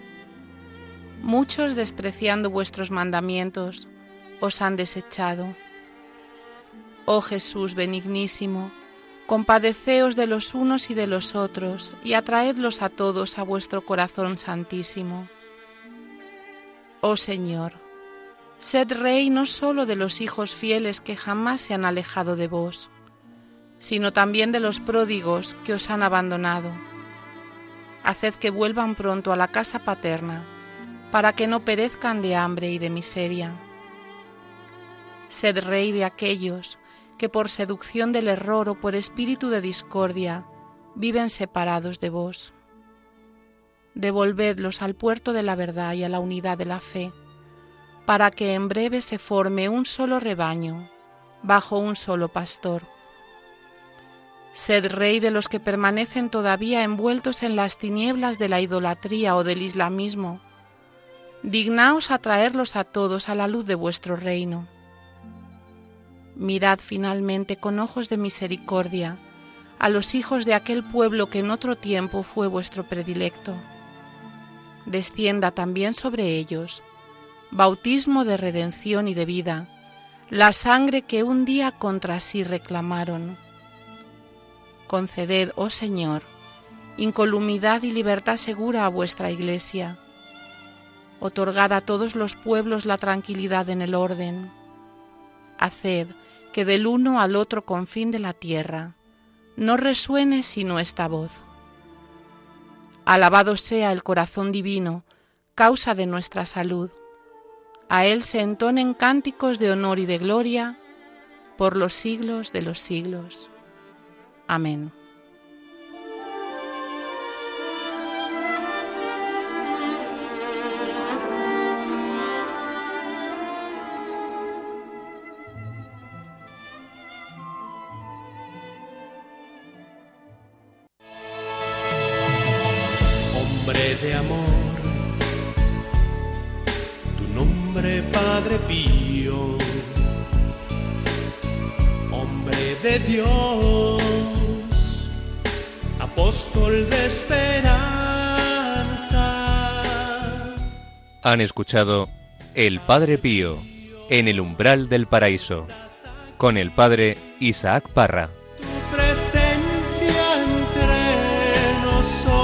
Muchos, despreciando vuestros mandamientos, os han desechado. Oh Jesús benignísimo, compadeceos de los unos y de los otros, y atraedlos a todos a vuestro corazón santísimo. Oh Señor, sed Rey no sólo de los hijos fieles que jamás se han alejado de vos, sino también de los pródigos que os han abandonado. Haced que vuelvan pronto a la casa paterna, para que no perezcan de hambre y de miseria. Sed rey de aquellos que por seducción del error o por espíritu de discordia viven separados de vos. devolvedlos al puerto de la verdad y a la unidad de la fe, para que en breve se forme un solo rebaño, bajo un solo pastor. Sed rey de los que permanecen todavía envueltos en las tinieblas de la idolatría o del islamismo. Dignaos a traerlos a todos a la luz de vuestro reino. Mirad finalmente con ojos de misericordia a los hijos de aquel pueblo que en otro tiempo fue vuestro predilecto. Descienda también sobre ellos bautismo de redención y de vida, la sangre que un día contra sí reclamaron. Conceded, oh Señor, incolumidad y libertad segura a vuestra Iglesia. Otorgad a todos los pueblos la tranquilidad en el orden. Haced que del uno al otro confín de la tierra no resuene sino esta voz. Alabado sea el corazón divino, causa de nuestra salud. A él se entonen cánticos de honor y de gloria por los siglos de los siglos. Amén. De esperanza. Han escuchado El Padre Pío en el umbral del paraíso con el Padre Isaac Parra. Tu presencia entre nosotros.